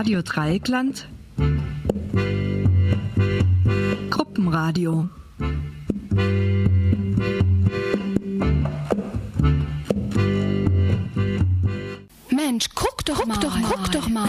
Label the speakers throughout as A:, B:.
A: Radio Dreieckland. Gruppenradio.
B: Mensch, guck doch guck mal, doch, guck doch mal.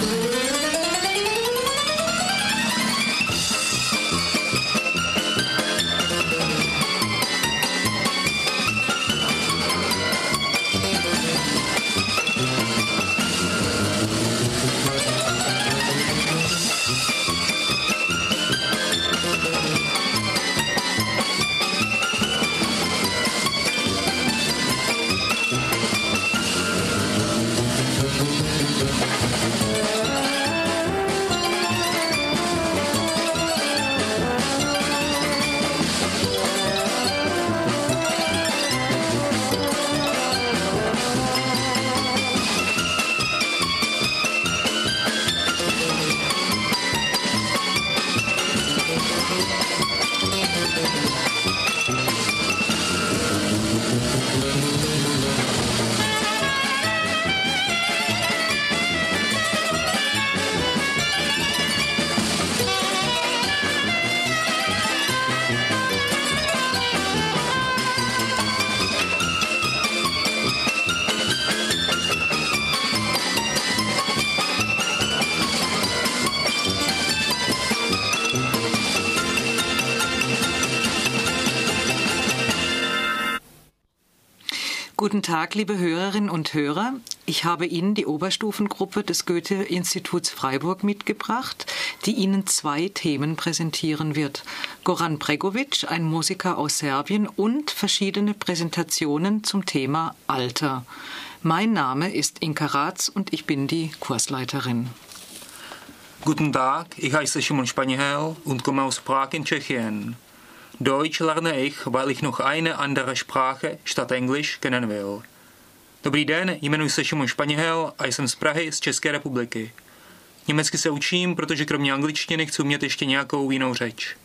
C: Tag, liebe Hörerinnen und Hörer. Ich habe Ihnen die Oberstufengruppe des Goethe-Instituts Freiburg mitgebracht, die Ihnen zwei Themen präsentieren wird. Goran Bregovic, ein Musiker aus Serbien und verschiedene Präsentationen zum Thema Alter. Mein Name ist Inka Ratz und ich bin die Kursleiterin.
D: Guten Tag, ich heiße Simon Spaniel und komme aus Prag in Tschechien. Deutsch lerne ich, weil ich noch eine andere Sprache statt Englisch kennen will. Dobrý den, jmenuji se Šimon Španěhel a jsem z Prahy, z České republiky. Německy se učím, protože kromě angličtiny chci umět ještě nějakou jinou řeč.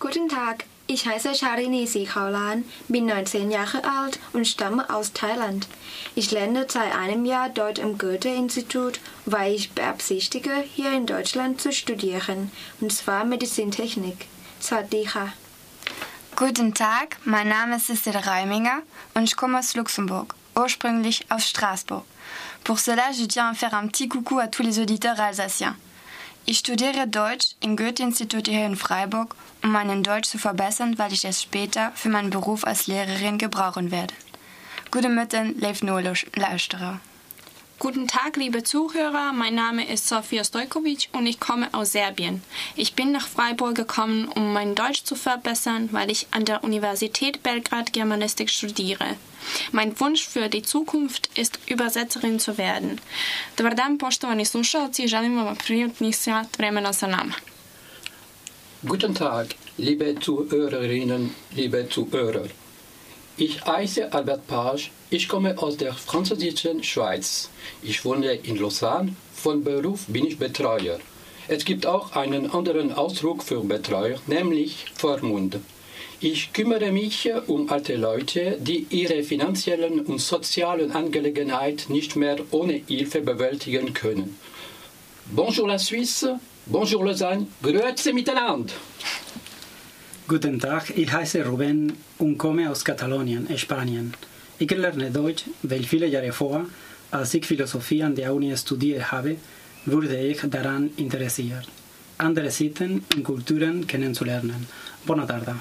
E: Guten Tag, ich heiße Sharini Sikaulan, bin 19 Jahre alt und stamme aus Thailand. Ich lerne seit einem Jahr dort im Goethe-Institut, weil ich beabsichtige, hier in Deutschland zu studieren, und zwar Medizintechnik. Sawaddeeha.
F: Guten Tag, mein Name ist Cécile Reiminger und ich komme aus Luxemburg, ursprünglich aus Straßburg. Pour cela, je tiens à faire un petit coucou à tous les auditeurs alsaciens. Ich studiere Deutsch im Goethe-Institut hier in Freiburg, um meinen Deutsch zu verbessern, weil ich es später für meinen Beruf als Lehrerin gebrauchen werde. Gute Mütter, leif nur Luisterer.
G: Guten Tag, liebe Zuhörer. Mein Name ist Sofia Stojkovic und ich komme aus Serbien. Ich bin nach Freiburg gekommen, um mein Deutsch zu verbessern, weil ich an der Universität Belgrad Germanistik studiere. Mein Wunsch für die Zukunft ist, Übersetzerin zu werden.
H: Guten Tag, liebe Zuhörerinnen, liebe Zuhörer. Ich heiße Albert Page, ich komme aus der französischen Schweiz. Ich wohne in Lausanne, von Beruf bin ich Betreuer. Es gibt auch einen anderen Ausdruck für Betreuer, nämlich Vormund. Ich kümmere mich um alte Leute, die ihre finanziellen und sozialen Angelegenheiten nicht mehr ohne Hilfe bewältigen können. Bonjour la Suisse, bonjour Lausanne, grüezi miteinander!
I: Guten Tag, ich heiße Ruben und komme aus Katalonien, Spanien. Ich lerne Deutsch, weil viele Jahre vor, als ich Philosophie an der Uni studiert habe, wurde ich daran interessiert, andere Sitten und Kulturen kennenzulernen. Buona tarda.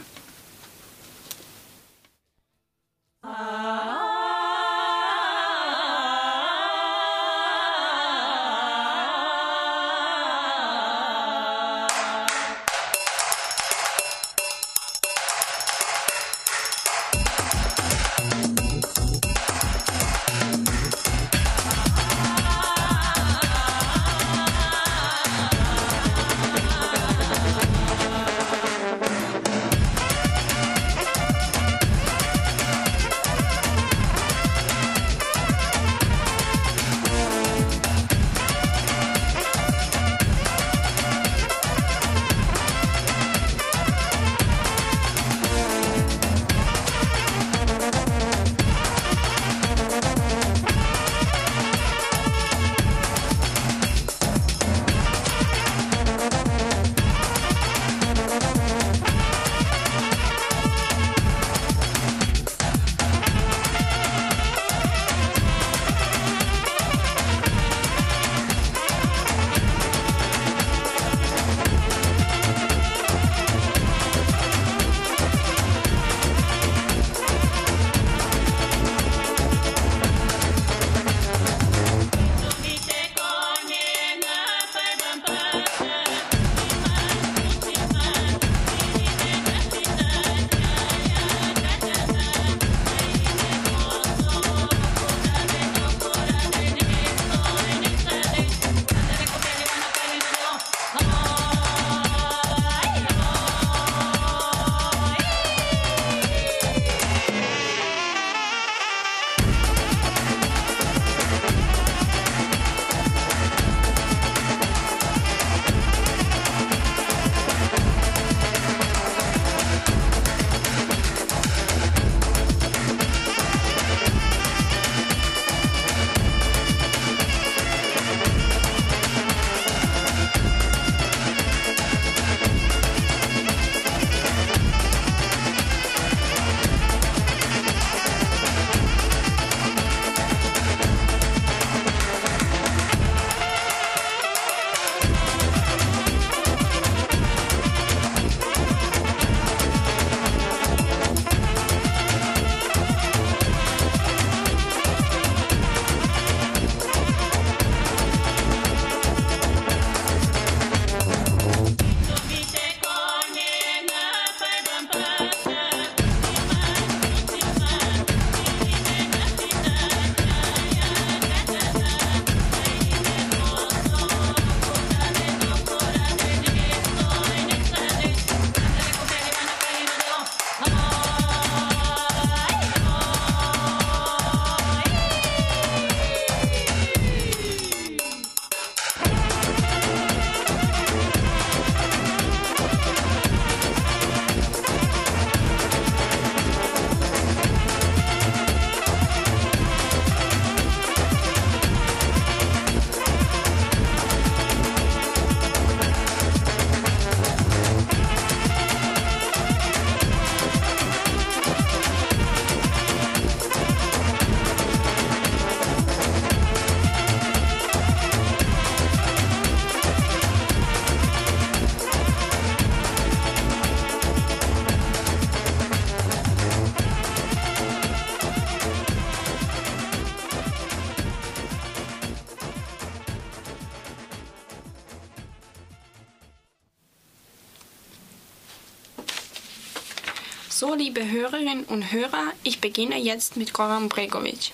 G: Liebe Hörerinnen und Hörer, ich beginne jetzt mit Goran Bregovic.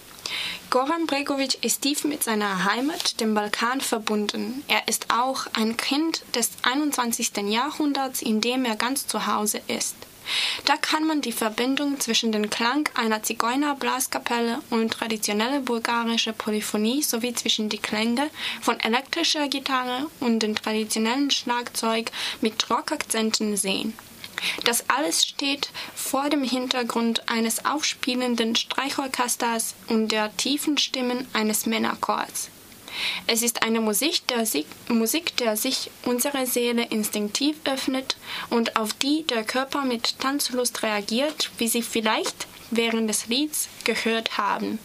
G: Goran Bregovic ist tief mit seiner Heimat, dem Balkan, verbunden. Er ist auch ein Kind des 21. Jahrhunderts, in dem er ganz zu Hause ist. Da kann man die Verbindung zwischen dem Klang einer Zigeunerblaskapelle und traditioneller bulgarischer Polyphonie sowie zwischen die Klänge von elektrischer Gitarre und dem traditionellen Schlagzeug mit Rockakzenten sehen. Das alles steht vor dem Hintergrund eines aufspielenden Streichorchesters und der tiefen Stimmen eines Männerchors. Es ist eine Musik der, Musik, der sich unsere Seele instinktiv öffnet und auf die der Körper mit Tanzlust reagiert, wie Sie vielleicht während des Lieds gehört haben.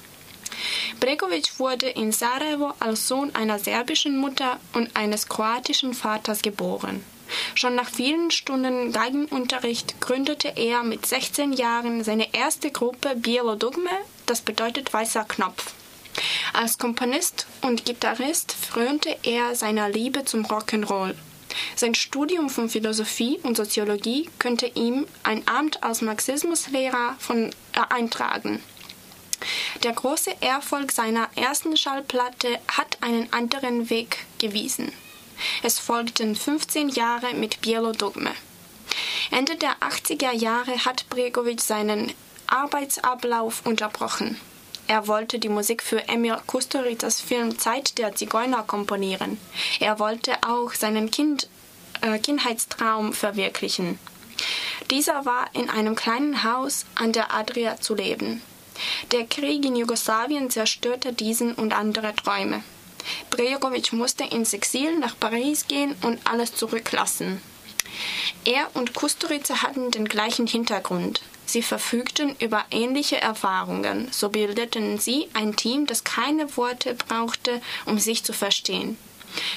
G: Bregovic wurde in Sarajevo als Sohn einer serbischen Mutter und eines kroatischen Vaters geboren. Schon nach vielen Stunden Geigenunterricht gründete er mit 16 Jahren seine erste Gruppe Bielo Dugme, das bedeutet weißer Knopf. Als Komponist und Gitarrist frönte er seiner Liebe zum Rock'n'Roll. Sein Studium von Philosophie und Soziologie könnte ihm ein Amt als Marxismuslehrer von, äh, eintragen. Der große Erfolg seiner ersten Schallplatte hat einen anderen Weg gewiesen. Es folgten 15 Jahre mit Bielo Dogme. Ende der 80er Jahre hat Bregovic seinen Arbeitsablauf unterbrochen. Er wollte die Musik für Emil Kusturicas Film Zeit der Zigeuner komponieren. Er wollte auch seinen kind, äh, Kindheitstraum verwirklichen. Dieser war in einem kleinen Haus an der Adria zu leben. Der Krieg in Jugoslawien zerstörte diesen und andere Träume. Brejovic musste ins Exil nach Paris gehen und alles zurücklassen. Er und Kusturica hatten den gleichen Hintergrund. Sie verfügten über ähnliche Erfahrungen, so bildeten sie ein Team, das keine Worte brauchte, um sich zu verstehen.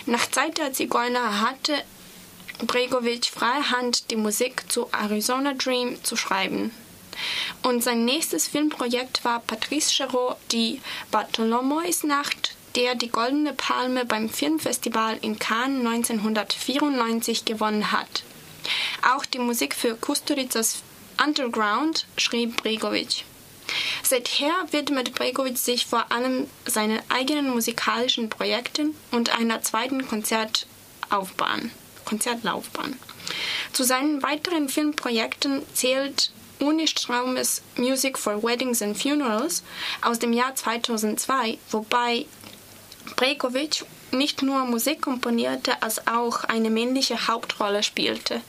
G: Nach Zeit der Zigeuner hatte Bregovic freie Hand, die Musik zu Arizona Dream zu schreiben. Und sein nächstes Filmprojekt war Patrice Chéreau, die Bartholomeus Nacht, der die Goldene Palme beim Filmfestival in Cannes 1994 gewonnen hat. Auch die Musik für Kusturicas Underground schrieb Bregovic. Seither widmet Bregovic sich vor allem seinen eigenen musikalischen Projekten und einer zweiten Konzertaufbahn, Konzertlaufbahn. Zu seinen weiteren Filmprojekten zählt Uni Straumes Music for Weddings and Funerals aus dem Jahr 2002, wobei Bregovic nicht nur Musik komponierte, als auch eine männliche Hauptrolle spielte.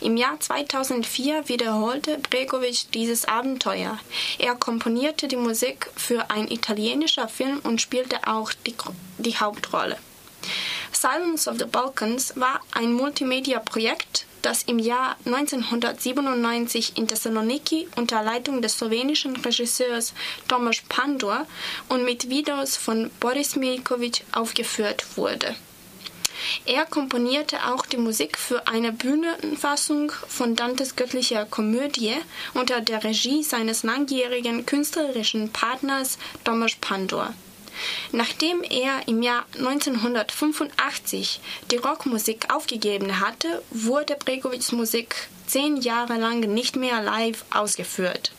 G: Im Jahr 2004 wiederholte Bregovic dieses Abenteuer. Er komponierte die Musik für ein italienischer Film und spielte auch die, die Hauptrolle. Silence of the Balkans war ein Multimedia-Projekt, das im Jahr 1997 in Thessaloniki unter Leitung des slowenischen Regisseurs Tomasz Pandor und mit Videos von Boris Milkovic aufgeführt wurde. Er komponierte auch die Musik für eine Bühnenfassung von Dantes göttlicher Komödie unter der Regie seines langjährigen künstlerischen Partners Tomasz Pandor. Nachdem er im Jahr 1985 die Rockmusik aufgegeben hatte, wurde Bregovics Musik zehn Jahre lang nicht mehr live ausgeführt.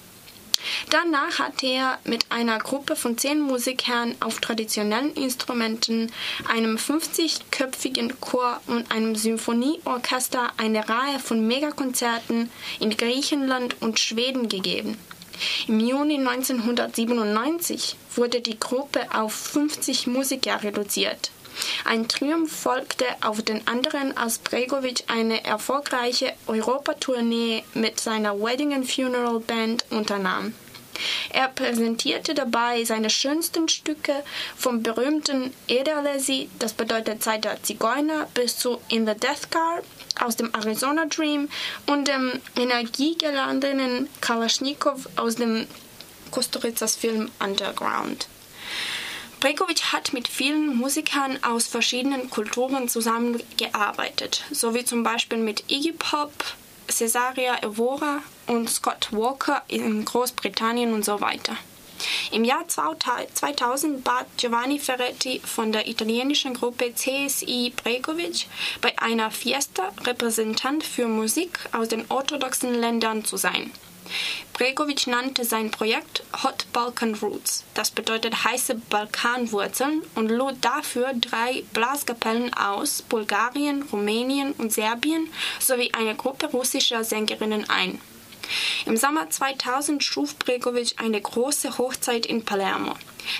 G: Danach hat er mit einer Gruppe von zehn Musikern auf traditionellen Instrumenten, einem 50-köpfigen Chor und einem Symphonieorchester eine Reihe von Megakonzerten in Griechenland und Schweden gegeben. Im Juni 1997 wurde die Gruppe auf 50 Musiker reduziert. Ein Triumph folgte auf den anderen, als Bregovic eine erfolgreiche Europatournee mit seiner Wedding and Funeral Band unternahm. Er präsentierte dabei seine schönsten Stücke vom berühmten Ederlesi, das bedeutet Zeit der Zigeuner, bis zu In the Death Car aus dem Arizona Dream und dem energiegeladenen Kalaschnikow aus dem Kusturicas Film Underground. Bregovic hat mit vielen Musikern aus verschiedenen Kulturen zusammengearbeitet, so wie zum Beispiel mit Iggy Pop, Cesaria Evora und Scott Walker in Großbritannien und so weiter. Im Jahr 2000 bat Giovanni Ferretti von der italienischen Gruppe CSI Bregovic bei einer Fiesta Repräsentant für Musik aus den orthodoxen Ländern zu sein. Bregovic nannte sein Projekt Hot Balkan Roots, das bedeutet heiße Balkanwurzeln, und lud dafür drei Blaskapellen aus Bulgarien, Rumänien und Serbien sowie eine Gruppe russischer Sängerinnen ein. Im Sommer 2000 schuf Bregovic eine große Hochzeit in Palermo.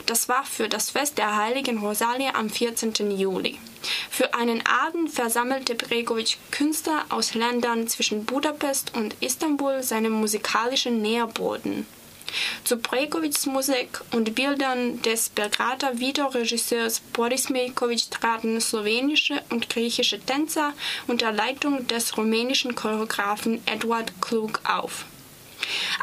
G: Das war für das Fest der heiligen Rosalie am 14. Juli. Für einen Abend versammelte Bregovic Künstler aus Ländern zwischen Budapest und Istanbul seinem musikalischen Nährboden. Zu Bregovics Musik und Bildern des Belgrader Videoregisseurs Boris Milkovic traten slowenische und griechische Tänzer unter Leitung des rumänischen Choreografen Eduard Klug auf.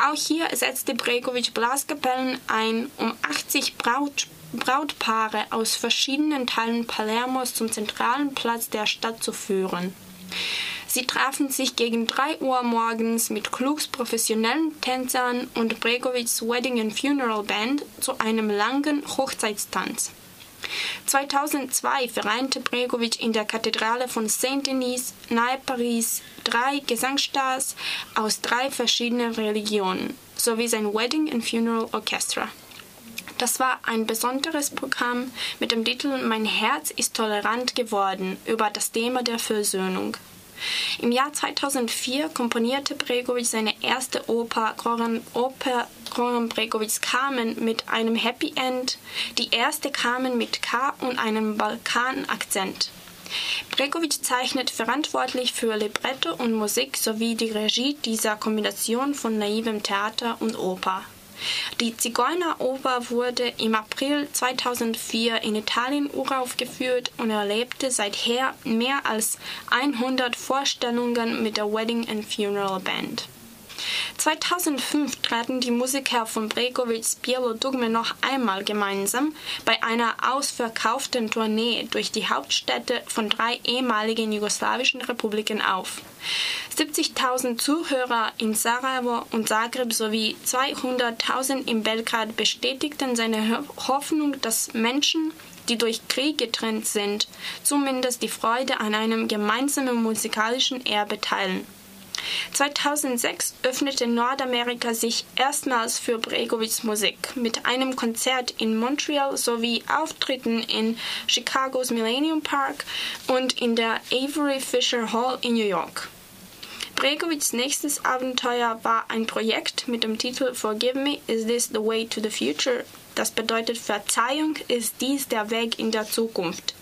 G: Auch hier setzte Bregovic Blaskapellen ein, um 80 Braut, Brautpaare aus verschiedenen Teilen Palermos zum zentralen Platz der Stadt zu führen. Sie trafen sich gegen 3 Uhr morgens mit Klugs professionellen Tänzern und Bregovics Wedding and Funeral Band zu einem langen Hochzeitstanz. 2002 vereinte Bregovic in der Kathedrale von Saint-Denis nahe Paris drei Gesangstars aus drei verschiedenen Religionen sowie sein Wedding and Funeral Orchestra. Das war ein besonderes Programm mit dem Titel Mein Herz ist tolerant geworden über das Thema der Versöhnung. Im Jahr 2004 komponierte Bregovic seine erste Oper Goran, Oper Goran Bregovics Carmen mit einem Happy End, die erste Carmen mit K und einem Balkanakzent. Bregovic zeichnet verantwortlich für Libretto und Musik sowie die Regie dieser Kombination von naivem Theater und Oper. Die Zigeuneroper wurde im April 2004 in Italien uraufgeführt und erlebte seither mehr als 100 Vorstellungen mit der Wedding and Funeral Band. 2005 traten die Musiker von Bregovics Bielo Dugme noch einmal gemeinsam bei einer ausverkauften Tournee durch die Hauptstädte von drei ehemaligen jugoslawischen Republiken auf. 70.000 Zuhörer in Sarajevo und Zagreb sowie 200.000 in Belgrad bestätigten seine Hoffnung, dass Menschen, die durch Krieg getrennt sind, zumindest die Freude an einem gemeinsamen musikalischen Erbe teilen. 2006 öffnete Nordamerika sich erstmals für Bregovics Musik mit einem Konzert in Montreal sowie Auftritten in Chicagos Millennium Park und in der Avery Fisher Hall in New York. Bregovics nächstes Abenteuer war ein Projekt mit dem Titel Forgive Me, Is This the Way to the Future? Das bedeutet Verzeihung, ist dies der Weg in der Zukunft.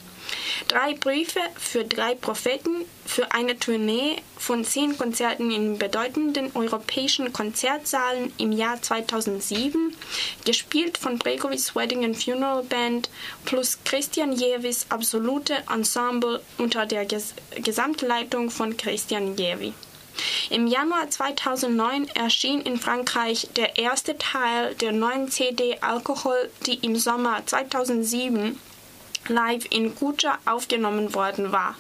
G: Drei Briefe für drei Propheten für eine Tournee von zehn Konzerten in bedeutenden europäischen Konzertsaalen im Jahr 2007, gespielt von Bregovics Wedding and Funeral Band plus Christian Jevis absolute Ensemble unter der Ges Gesamtleitung von Christian Jevi. Im Januar 2009 erschien in Frankreich der erste Teil der neuen CD Alkohol, die im Sommer 2007 live in Guča aufgenommen worden war.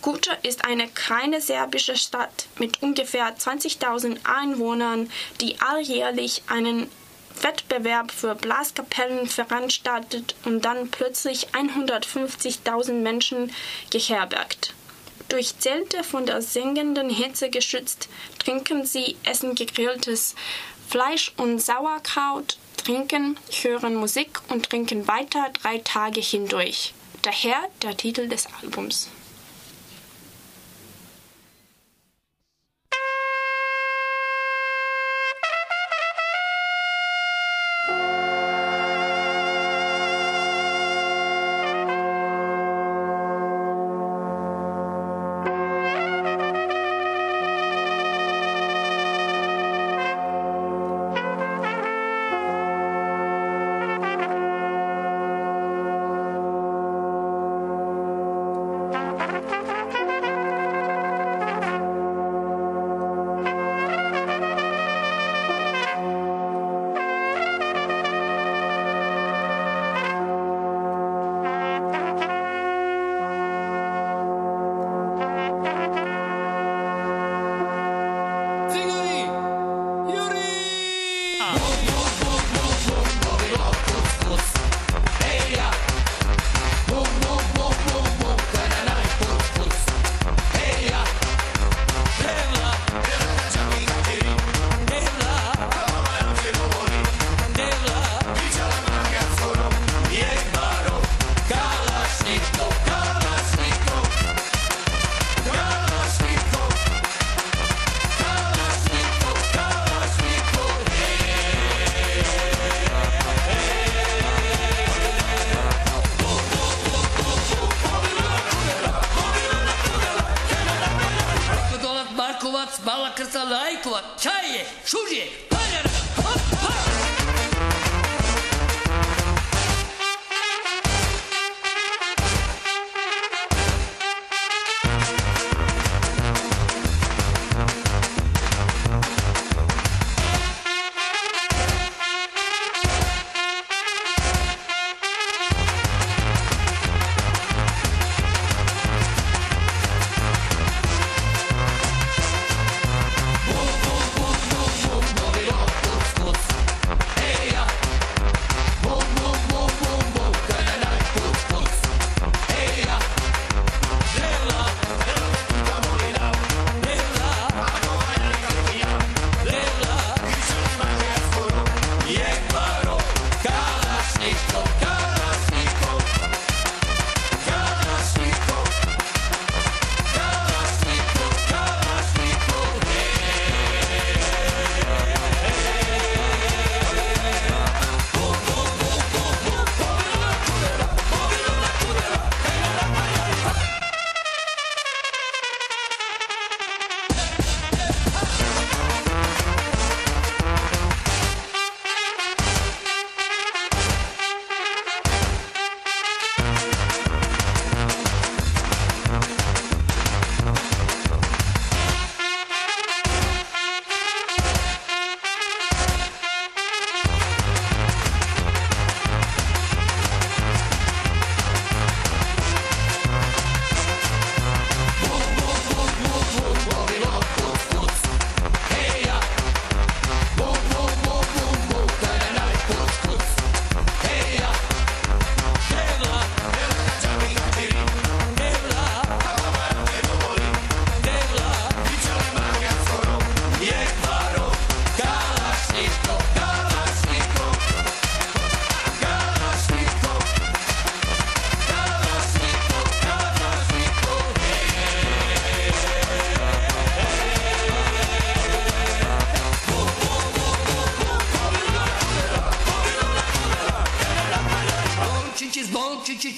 G: Guča ist eine kleine serbische Stadt mit ungefähr 20.000 Einwohnern, die alljährlich einen Wettbewerb für Blaskapellen veranstaltet und dann plötzlich 150.000 Menschen geherbergt. Durch Zelte von der sengenden Hitze geschützt, trinken sie, essen gegrilltes Fleisch und Sauerkraut, trinken, hören Musik und trinken weiter drei Tage hindurch. Daher der Titel des Albums.
J: Марковац, Мала Крца, Лајкова, Чаје, Шужје, Пајара, Пајара!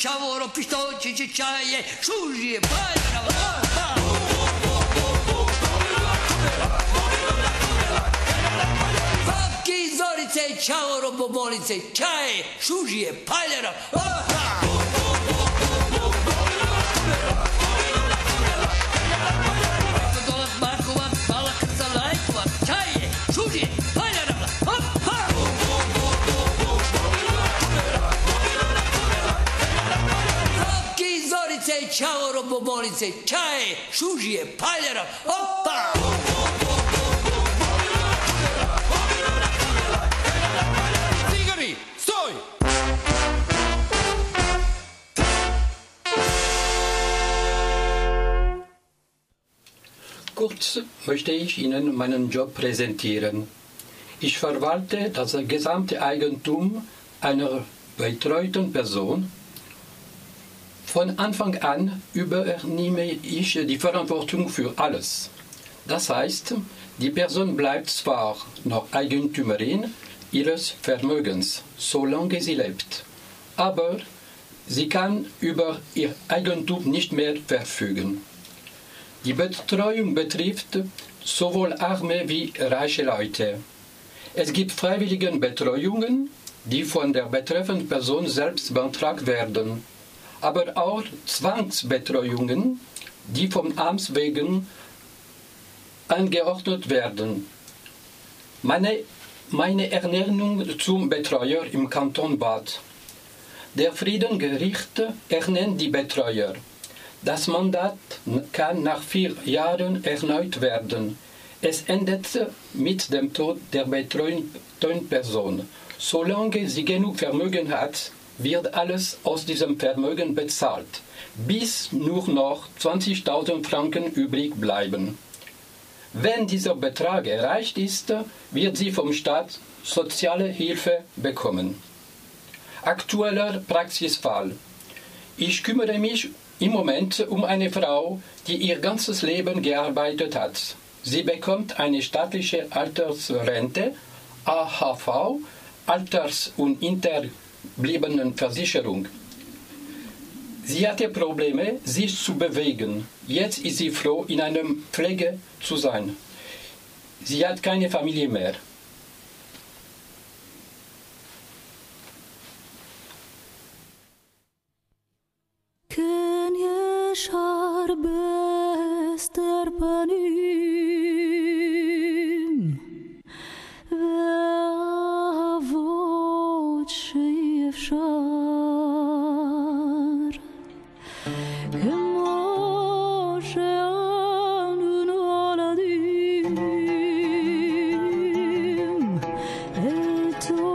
J: čavoro, pištoće, čećaje, šužije, bajra, lapa. Čavoro, bobolice, čaje, šužije, paljera, lapa. Zorice, ciavoro, bobolice, čaje, šužije, paljera. Opa!
K: Zigari, stoj!
H: Kurz möchte ich Ihnen meinen Job präsentieren. Ich verwalte das gesamte Eigentum einer betreuten Person. Von Anfang an übernehme ich die Verantwortung für alles. Das heißt, die Person bleibt zwar noch Eigentümerin ihres Vermögens, solange sie lebt, aber sie kann über ihr Eigentum nicht mehr verfügen. Die Betreuung betrifft sowohl arme wie reiche Leute. Es gibt Freiwilligenbetreuungen, die von der betreffenden Person selbst beantragt werden, aber auch Zwangsbetreuungen, die vom Amts wegen angeordnet werden. Meine, meine Ernennung zum Betreuer im Kanton Bad. Der Friedengericht ernennt die Betreuer. Das Mandat kann nach vier Jahren erneut werden. Es endet mit dem Tod der betreuten Person. Solange sie genug Vermögen hat, wird alles aus diesem Vermögen bezahlt, bis nur noch 20.000 Franken übrig bleiben. Wenn dieser Betrag erreicht ist, wird sie vom Staat soziale Hilfe bekommen. Aktueller Praxisfall. Ich kümmere mich im Moment um eine Frau, die ihr ganzes Leben gearbeitet hat. Sie bekommt eine staatliche Altersrente, AHV, Alters- und Interbliebenenversicherung. Sie hatte Probleme, sich zu bewegen. Jetzt ist sie froh, in einer Pflege zu sein. Sie hat keine Familie mehr.
K: Când ești stărpănim to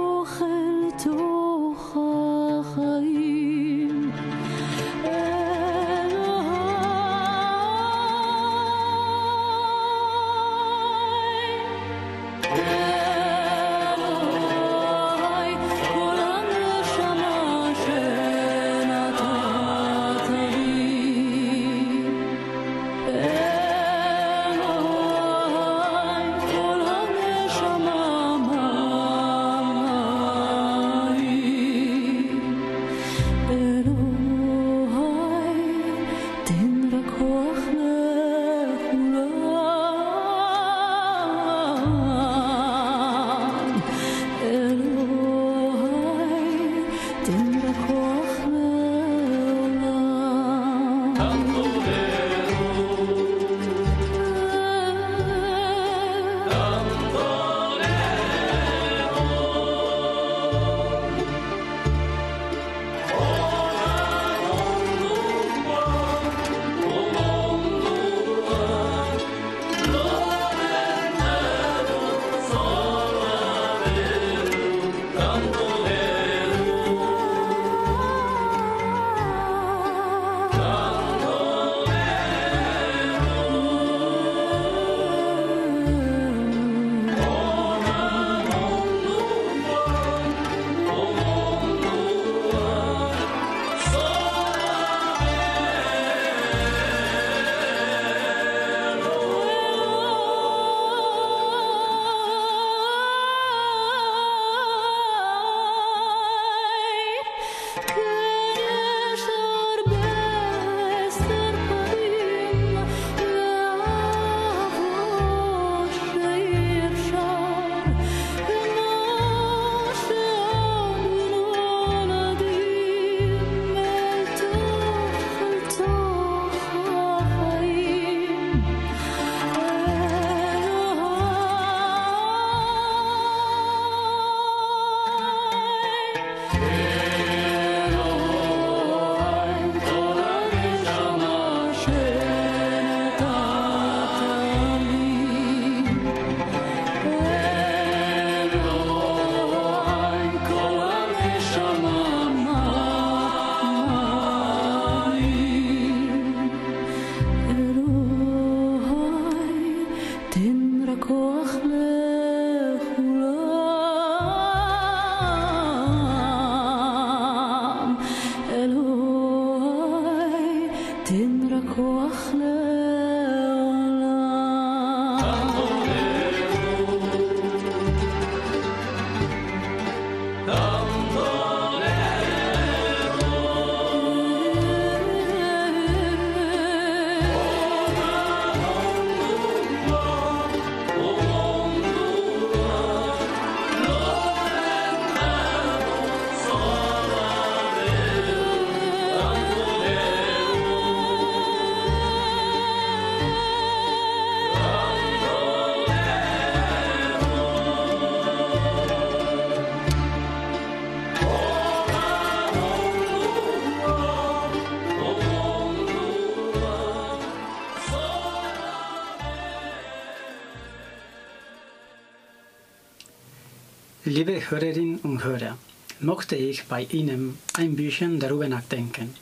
I: Liebe Hörerinnen und Hörer, möchte ich bei Ihnen ein bisschen darüber nachdenken.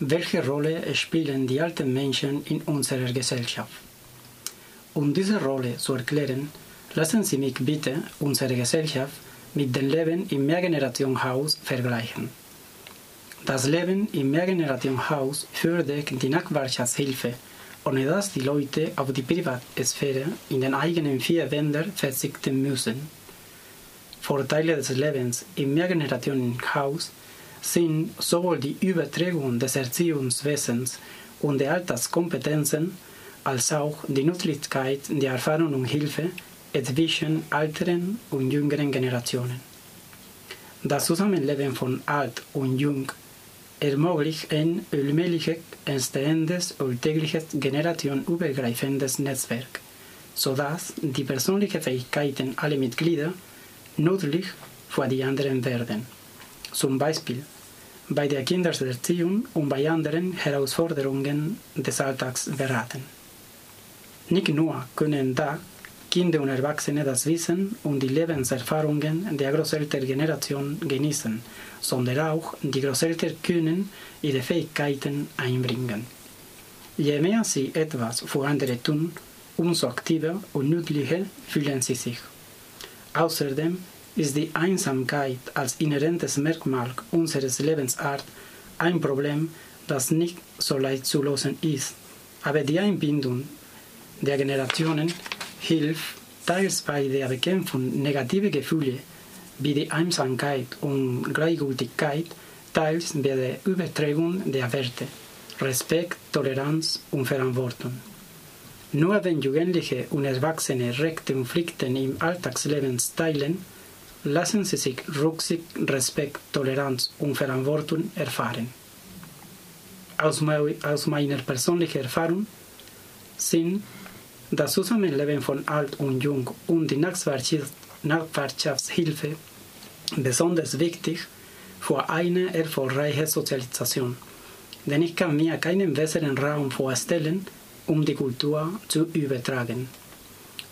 I: Welche Rolle spielen die alten Menschen in unserer Gesellschaft? Um diese Rolle zu erklären, lassen Sie mich bitte unsere Gesellschaft mit dem Leben im Mehrgenerationenhaus vergleichen. Das Leben im Mehrgenerationenhaus fördert die Nachbarschaftshilfe, ohne dass die Leute auf die Privatsphäre in den eigenen vier Wänden verzichten müssen. Vorteile des Lebens im Mehrgenerationenhaus sind sowohl die Übertragung des Erziehungswesens und der Alltagskompetenzen als auch die Nützlichkeit der Erfahrung und Hilfe zwischen älteren und jüngeren Generationen. Das Zusammenleben von alt und jung ermöglicht ein allmählich entstehendes alltägliches generationenübergreifendes Netzwerk, sodass die persönlichen Fähigkeiten aller Mitglieder nützlich für die anderen werden. Zum Beispiel bei der Kindererziehung und bei anderen Herausforderungen des Alltags beraten. Nicht nur können da Kinder und Erwachsene das Wissen und die Lebenserfahrungen der Großelterngeneration genießen, sondern auch die Großeltern können ihre Fähigkeiten einbringen. Je mehr sie etwas für andere tun, umso aktiver und nützlicher fühlen sie sich. Außerdem ist die Einsamkeit als inhärentes Merkmal unseres Lebensart ein Problem, das nicht so leicht zu lösen ist. Aber die Einbindung der Generationen hilft teils bei der Bekämpfung negativer Gefühle wie die Einsamkeit und Gleichgültigkeit, teils bei der Übertragung der Werte Respekt, Toleranz und Verantwortung. Nur wenn Jugendliche und Erwachsene rechte Konflikte im Alltagsleben teilen, lassen sie sich Rücksicht, Respekt, Toleranz und Verantwortung erfahren. Aus, meiner persönlichen Erfahrung sind das Zusammenleben von Alt und Jung und die Nachbarschaftshilfe besonders wichtig für eine erfolgreiche Sozialisation, denn ich kann mir keinen besseren Raum vorstellen, um die Kultur zu übertragen.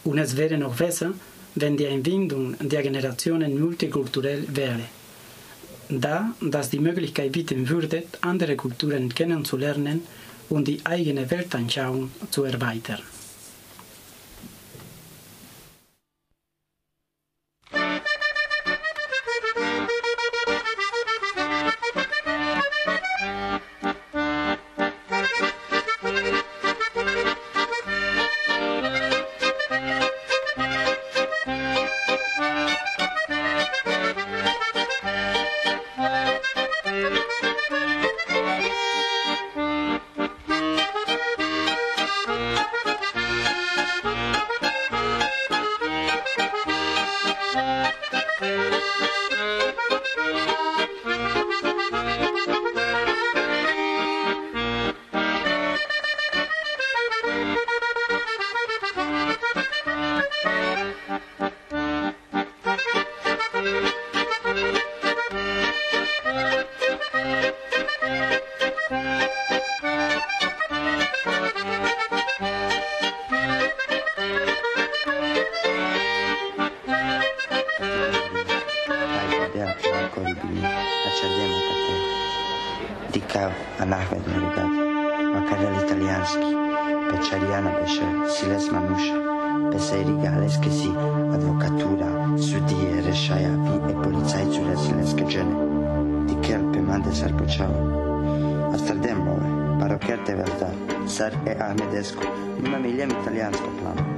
I: Und es wäre noch besser, wenn die Einbindung der Generationen multikulturell wäre, da das die Möglichkeit bieten würde, andere Kulturen kennenzulernen und die eigene Weltanschauung zu erweitern.
L: Cacao, Anahmed Navidad, Macarel Italianski, Pecciariana Besher, Siles Manusha, Peseri Galeskesi, Advocatura, Sudie, Reshayavi e Polizei Zula Silenske Gene, di Kerl Pemande Sarbuchao, Astaldemrove, Parocchiate Verdad, Sar e Ahmedesco, Mamiljam Italiansko Plano.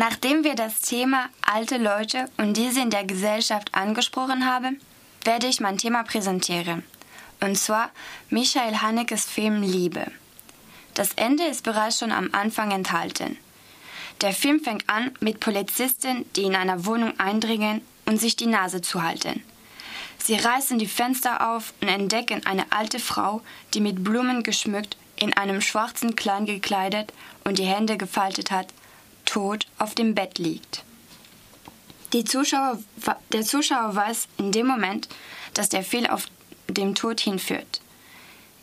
F: Nachdem wir das Thema alte Leute und diese in der Gesellschaft angesprochen haben, werde ich mein Thema präsentieren. Und zwar Michael Hanekes Film Liebe. Das Ende ist bereits schon am Anfang enthalten. Der Film fängt an mit Polizisten, die in einer Wohnung eindringen und sich die Nase zu halten. Sie reißen die Fenster auf und entdecken eine alte Frau, die mit Blumen geschmückt, in einem schwarzen Kleid gekleidet und die Hände gefaltet hat, tot auf dem Bett liegt. Zuschauer, der Zuschauer weiß in dem Moment, dass der Film auf dem Tod hinführt.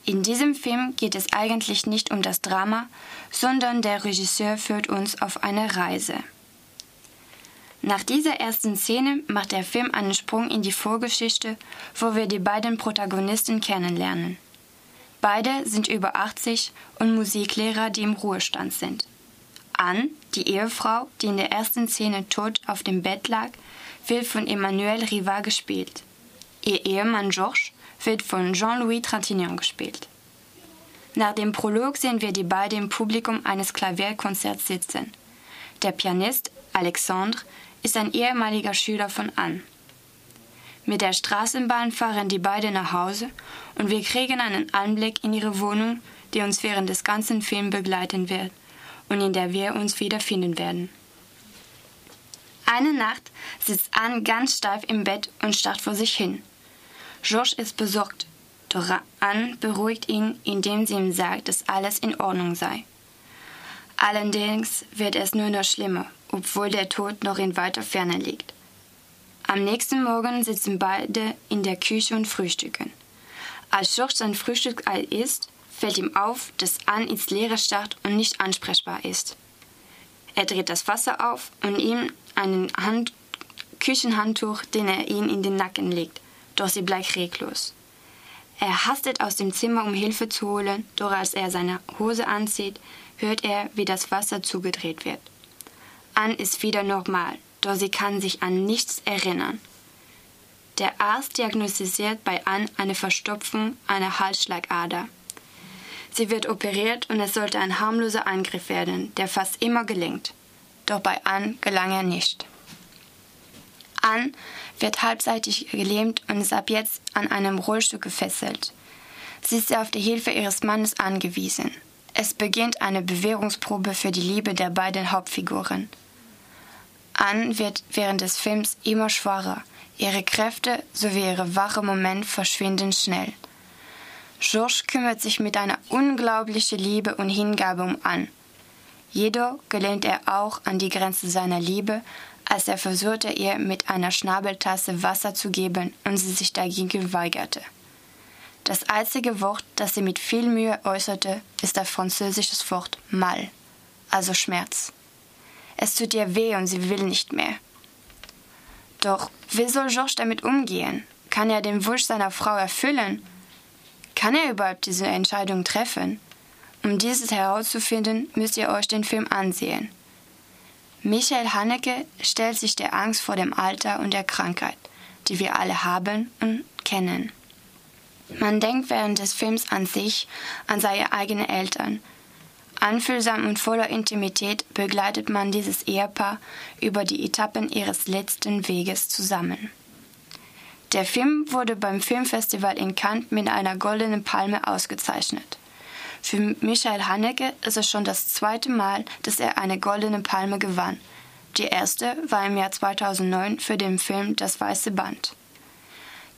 F: In diesem Film geht es eigentlich nicht um das Drama, sondern der Regisseur führt uns auf eine Reise. Nach dieser ersten Szene macht der Film einen Sprung in die Vorgeschichte, wo wir die beiden Protagonisten kennenlernen. Beide sind über 80 und Musiklehrer, die im Ruhestand sind. Anne, die Ehefrau, die in der ersten Szene tot auf dem Bett lag, wird von Emmanuel Riva gespielt. Ihr Ehemann Georges wird von Jean-Louis Trintignant gespielt. Nach dem Prolog sehen wir die beiden im Publikum eines Klavierkonzerts sitzen. Der Pianist Alexandre ist ein ehemaliger Schüler von Anne. Mit der Straßenbahn fahren die beiden nach Hause und wir kriegen einen Anblick in ihre Wohnung, die uns während des ganzen Films begleiten wird und in der wir uns wiederfinden werden. Eine Nacht sitzt Anne ganz steif im Bett und starrt vor sich hin. Georges ist besorgt, doch Anne beruhigt ihn, indem sie ihm sagt, dass alles in Ordnung sei. Allerdings wird es nur noch schlimmer, obwohl der Tod noch in weiter Ferne liegt. Am nächsten Morgen sitzen beide in der Küche und frühstücken. Als Georges sein Frühstück isst, fällt ihm auf, dass Anne ins Leere starrt und nicht ansprechbar ist. Er dreht das Wasser auf und ihm ein Hand Küchenhandtuch, den er ihn in den Nacken legt, doch sie bleibt reglos. Er hastet aus dem Zimmer, um Hilfe zu holen, doch als er seine Hose anzieht, hört er, wie das Wasser zugedreht wird. Anne ist wieder normal, doch sie kann sich an nichts erinnern. Der Arzt diagnostiziert bei Anne eine Verstopfung einer Halsschlagader. Sie wird operiert und es sollte ein harmloser Eingriff werden, der fast immer gelingt. Doch bei Anne gelang er nicht. Anne wird halbseitig gelähmt und ist ab jetzt an einem Rollstuhl gefesselt. Sie ist auf die Hilfe ihres Mannes angewiesen. Es beginnt eine Bewährungsprobe für die Liebe der beiden Hauptfiguren. Anne wird während des Films immer schwacher. Ihre Kräfte sowie ihre wache Moment verschwinden schnell. Georges kümmert sich mit einer unglaublichen Liebe und Hingabe um Anne. Jedoch gelingt er auch an die Grenze seiner Liebe, als er versuchte, ihr mit einer Schnabeltasse Wasser zu geben und sie sich dagegen weigerte. Das einzige Wort, das sie mit viel Mühe äußerte, ist das französische Wort mal, also Schmerz. Es tut ihr weh und sie will nicht mehr. Doch wie soll Georges damit umgehen? Kann er den Wunsch seiner Frau erfüllen? Kann er überhaupt diese Entscheidung treffen? Um dieses herauszufinden, müsst ihr euch den Film ansehen. Michael Haneke stellt sich der Angst vor dem Alter und der Krankheit, die wir alle haben und kennen. Man denkt während des Films an sich, an seine eigenen Eltern. Anfühlsam und voller Intimität begleitet man dieses Ehepaar über die Etappen ihres letzten Weges zusammen. Der Film wurde beim Filmfestival in Cannes mit einer goldenen Palme ausgezeichnet. Für Michael Haneke ist es schon das zweite Mal, dass er eine goldene Palme gewann. Die erste war im Jahr 2009 für den Film Das Weiße Band.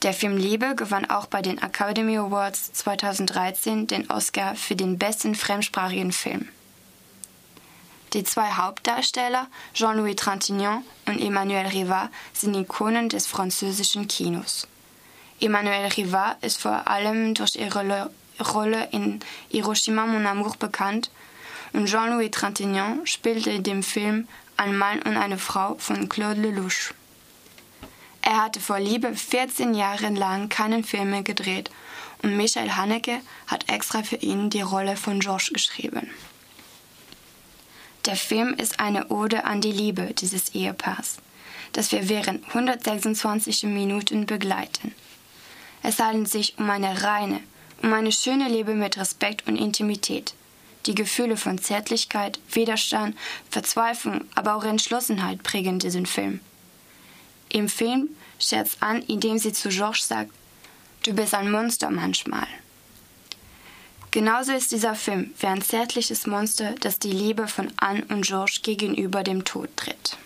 F: Der Film Liebe gewann auch bei den Academy Awards 2013 den Oscar für den besten fremdsprachigen Film. Die zwei Hauptdarsteller, Jean-Louis Trintignant und Emmanuel Riva, sind Ikonen des französischen Kinos. Emmanuel Riva ist vor allem durch ihre Rolle in Hiroshima Mon Amour bekannt und Jean-Louis Trintignant spielte in dem Film Ein Mann und eine Frau von Claude Lelouch. Er hatte vor Liebe 14 Jahre lang keinen Film mehr gedreht und Michael Haneke hat extra für ihn die Rolle von Georges geschrieben. Der Film ist eine Ode an die Liebe dieses Ehepaars, das wir während 126 Minuten begleiten. Es handelt sich um eine reine, um eine schöne Liebe mit Respekt und Intimität, Die Gefühle von Zärtlichkeit, Widerstand, Verzweiflung, aber auch Entschlossenheit prägen diesen Film. Im Film scherzt Anne, indem sie zu Georges sagt, du bist ein Monster manchmal. Genauso ist dieser Film wie ein zärtliches Monster, das die Liebe von Anne und Georges gegenüber dem Tod tritt.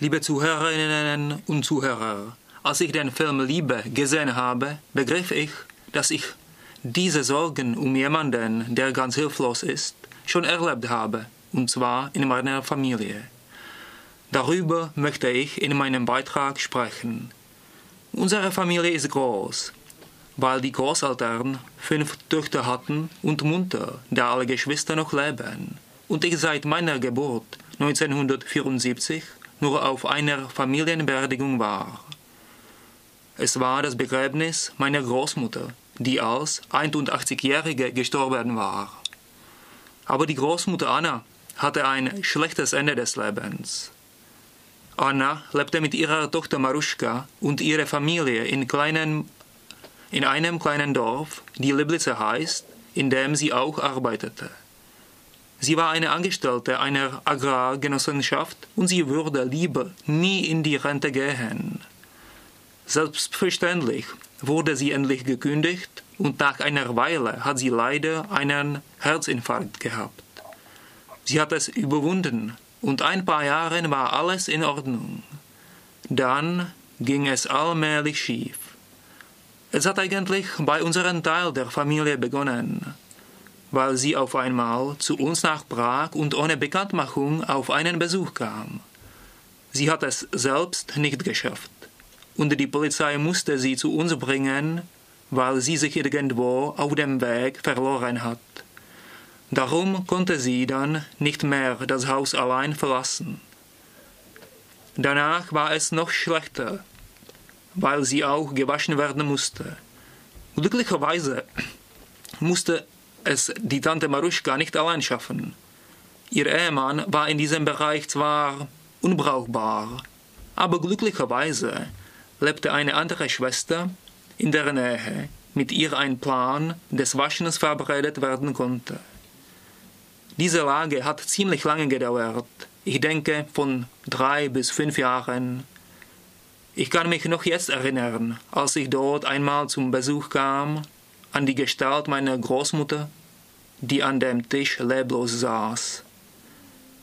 D: Liebe Zuhörerinnen und Zuhörer, als ich den Film Liebe gesehen habe, begriff ich, dass ich diese Sorgen um jemanden, der ganz hilflos ist, schon erlebt habe, und zwar in meiner Familie. Darüber möchte ich in meinem Beitrag sprechen. Unsere Familie ist groß, weil die Großeltern fünf Töchter hatten und Mutter, da alle Geschwister noch leben, und ich seit meiner Geburt 1974 nur auf einer Familienbeerdigung war. Es war das Begräbnis meiner Großmutter, die als 81-Jährige gestorben war. Aber die Großmutter Anna hatte ein schlechtes Ende des Lebens. Anna lebte mit ihrer Tochter Maruschka und ihrer Familie in, kleinen, in einem kleinen Dorf, die Liblice heißt, in dem sie auch arbeitete. Sie war eine Angestellte einer Agrargenossenschaft und sie würde lieber nie in die Rente gehen. Selbstverständlich wurde sie endlich gekündigt und nach einer Weile hat sie leider einen Herzinfarkt gehabt. Sie hat es überwunden und ein paar Jahre war alles in Ordnung. Dann ging es allmählich schief. Es hat eigentlich bei unserem Teil der Familie begonnen, weil sie auf einmal zu uns nach Prag und ohne Bekanntmachung auf einen Besuch kam. Sie hat es selbst nicht geschafft und die Polizei musste sie zu uns bringen, weil sie sich irgendwo auf dem Weg verloren hat. Darum konnte sie dann nicht mehr das Haus allein verlassen. Danach war es noch schlechter, weil sie auch gewaschen werden musste. Glücklicherweise musste es die Tante Maruschka nicht allein schaffen. Ihr Ehemann war in diesem Bereich zwar unbrauchbar, aber glücklicherweise lebte eine andere Schwester in der Nähe, mit ihr ein Plan des Waschens verbreitet werden konnte. Diese Lage hat ziemlich lange gedauert, ich denke von drei bis fünf Jahren. Ich kann mich noch jetzt erinnern, als ich dort einmal zum Besuch kam, an die Gestalt meiner Großmutter, die an dem Tisch leblos saß.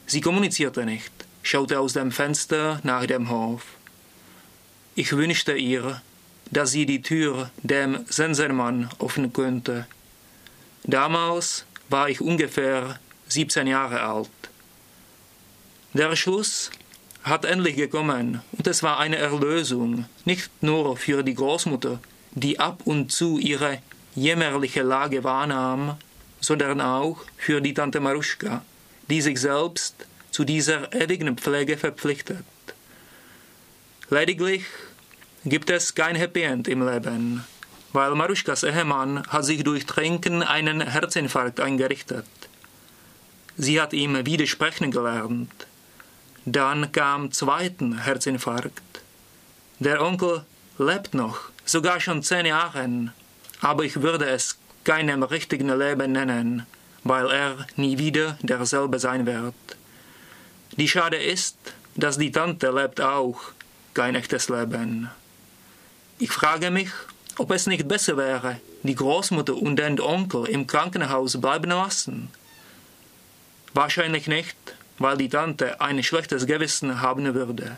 D: Sie kommunizierte nicht, schaute aus dem Fenster nach dem Hof. Ich wünschte ihr, dass sie die Tür dem Sensenmann öffnen könnte. Damals war ich ungefähr 17 Jahre alt. Der Schluss hat endlich gekommen und es war eine Erlösung, nicht nur für die Großmutter, die ab und zu ihre jämmerliche Lage wahrnahm, sondern auch für die Tante Maruschka, die sich selbst zu dieser ewigen Pflege verpflichtet. Lediglich gibt es kein Happy End im Leben, weil Maruschkas Ehemann hat sich durch Trinken einen Herzinfarkt eingerichtet. Sie hat ihm widersprechen gelernt. Dann kam zweiten Herzinfarkt. Der Onkel lebt noch, sogar schon zehn Jahre, aber ich würde es keinem richtigen Leben nennen, weil er nie wieder derselbe sein wird. Die Schade ist, dass die Tante lebt auch kein echtes Leben. Ich frage mich, ob es nicht besser wäre, die Großmutter und den Onkel im Krankenhaus bleiben lassen. Wahrscheinlich nicht, weil die Tante ein schlechtes Gewissen haben würde.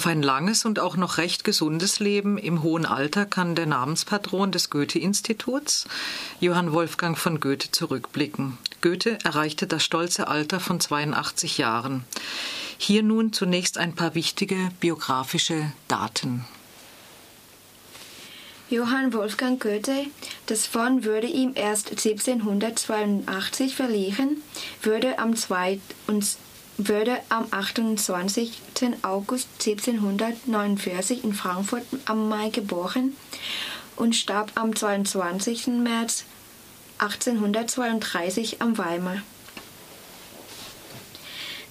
C: Auf ein langes und auch noch recht gesundes Leben im hohen Alter kann der Namenspatron des Goethe-Instituts, Johann Wolfgang von Goethe, zurückblicken. Goethe erreichte das stolze Alter von 82 Jahren. Hier nun zunächst ein paar wichtige biografische Daten.
E: Johann Wolfgang Goethe, das Fonds würde ihm erst 1782 verliehen, würde am, 2. und würde am 28. August 1749 in Frankfurt am Main geboren und starb am 22. März 1832 am Weimar.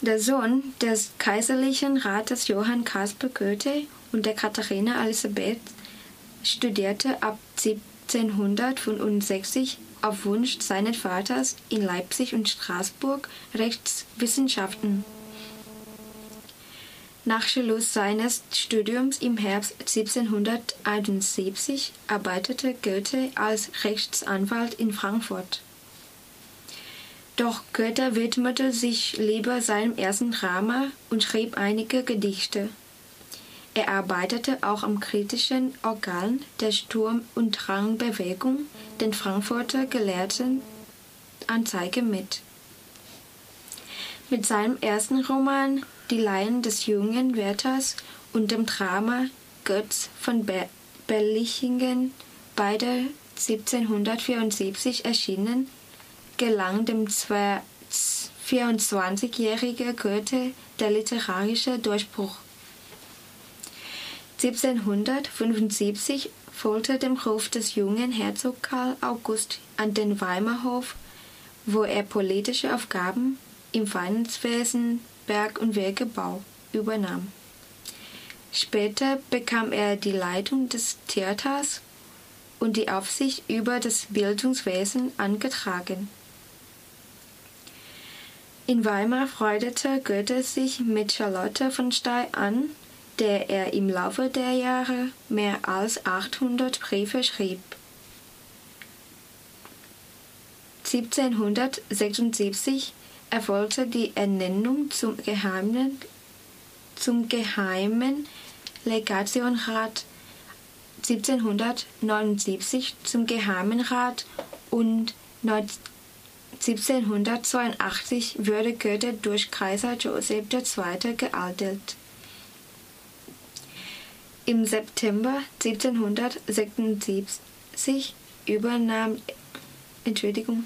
E: Der Sohn des kaiserlichen Rates Johann Caspar Goethe und der Katharina Elisabeth studierte ab 1765 auf Wunsch seines Vaters in Leipzig und Straßburg Rechtswissenschaften. Nach Schluss seines Studiums im Herbst 1771 arbeitete Goethe als Rechtsanwalt in Frankfurt. Doch Goethe widmete sich lieber seinem ersten Drama und schrieb einige Gedichte. Er arbeitete auch am kritischen Organ der Sturm- und Drangbewegung, den Frankfurter Gelehrten Anzeige mit. Mit seinem ersten Roman Die Laien des jungen Werthers und dem Drama Götz von Be Berlichingen, beide 1774 erschienen, gelang dem 24-jährigen Goethe der literarische Durchbruch. 1775 folgte dem Ruf des jungen Herzog Karl August an den Weimarer Hof, wo er politische Aufgaben im Finanzwesen, Berg- und Wegebau übernahm. Später bekam er die Leitung des Theaters und die Aufsicht über das Bildungswesen angetragen. In Weimar freundete Goethe sich mit Charlotte von Stey an, der er im Laufe der Jahre mehr als 800 Briefe schrieb. 1776 erfolgte die Ernennung zum geheimen, zum geheimen Legationrat, 1779 zum Geheimen Rat und 1782 wurde Goethe durch Kaiser Joseph II. geadelt. Im September 1776 übernahm Entschuldigung,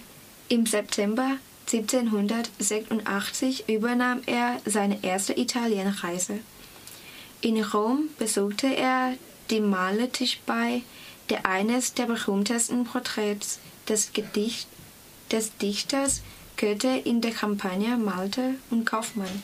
E: im September 1786 übernahm er seine erste Italienreise. In Rom besuchte er den Malertisch bei, der eines der berühmtesten Porträts des, Gedicht, des Dichters Goethe in der Kampagne malte und Kaufmann.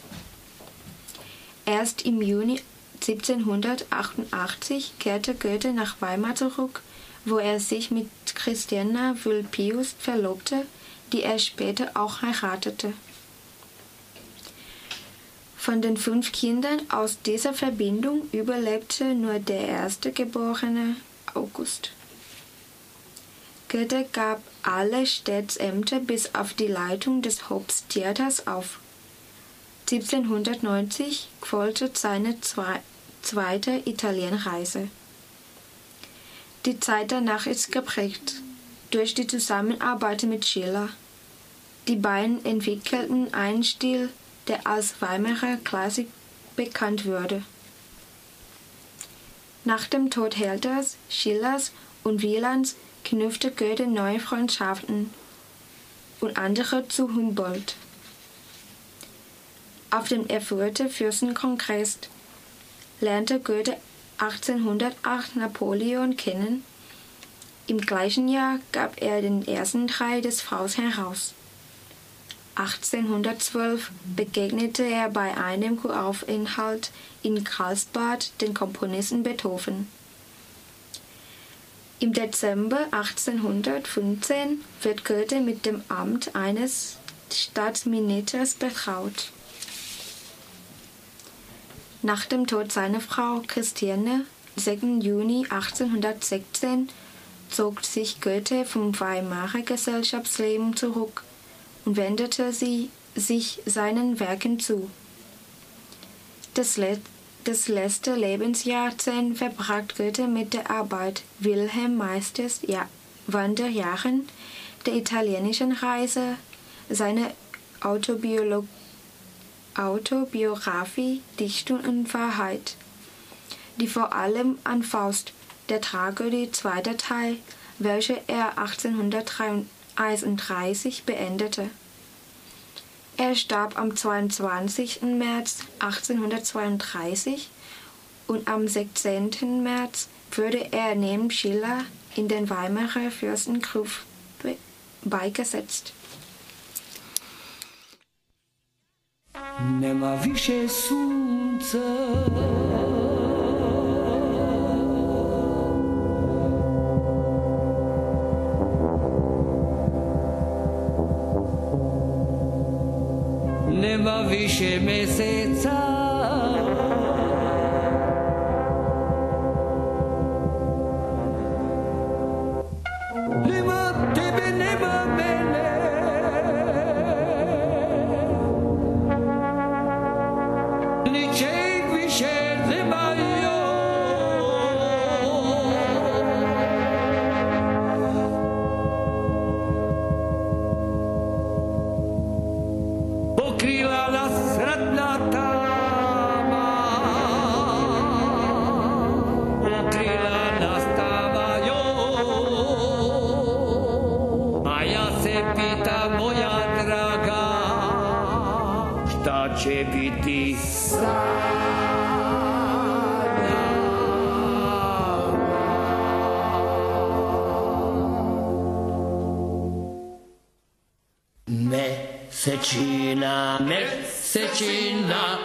E: Erst im Juni 1788 kehrte Goethe nach Weimar zurück, wo er sich mit Christiana Vulpius verlobte, die er später auch heiratete. Von den fünf Kindern aus dieser Verbindung überlebte nur der erste geborene August. Goethe gab alle Städtsämter bis auf die Leitung des Hoftheaters auf. 1790 folgte seine zweite Italienreise. Die Zeit danach ist geprägt durch die Zusammenarbeit mit Schiller. Die beiden entwickelten einen Stil, der als Weimarer Klassik bekannt wurde. Nach dem Tod Herders, Schillers und Wielands knüpfte Goethe neue Freundschaften und andere zu Humboldt. Auf dem Erfurter Fürstenkongress lernte Goethe 1808 Napoleon kennen. Im gleichen Jahr gab er den ersten Teil des Faust heraus. 1812 begegnete er bei einem Kuraufenthalt in Karlsbad den Komponisten Beethoven. Im Dezember 1815 wird Goethe mit dem Amt eines Staatsministers betraut. Nach dem Tod seiner Frau Christiane, 6. Juni 1816, zog sich Goethe vom Weimarer Gesellschaftsleben zurück und wendete sie sich seinen Werken zu. Das, Let Das letzte Lebensjahrzehnt verbracht Goethe mit der Arbeit Wilhelm Meisters ja Wanderjahren, der italienischen Reise, seine Autobiolo Autobiografie Dichtung und Wahrheit, die vor allem an Faust, der Tragödie zweiter Teil, welche er 1831 beendete. Er starb am 22. März 1832 und am 16. März wurde er neben Schiller in den Weimarer Fürstengruf be-
J: Nie ma wisie słońca. Nie ma wisie miesiąca. Secina, ne? Secina,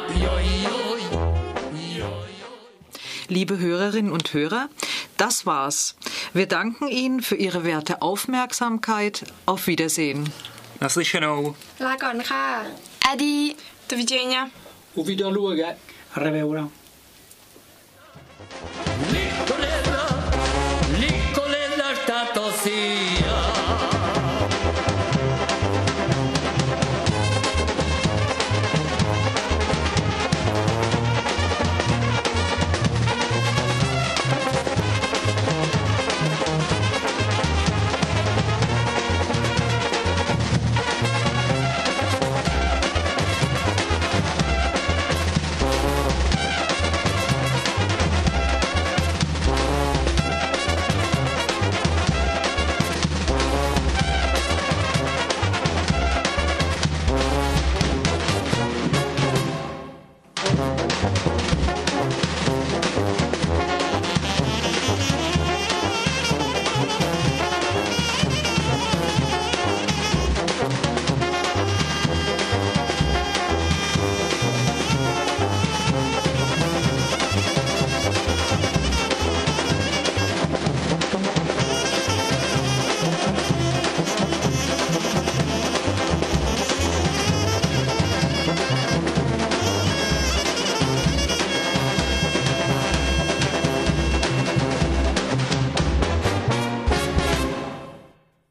C: Liebe Hörerinnen und Hörer, das war's. Wir danken Ihnen für Ihre werte Aufmerksamkeit. Auf Wiedersehen.
E: Nas Licheno. La
F: Adi.
G: Do widzenia.
I: Uvidoluga. Reveura.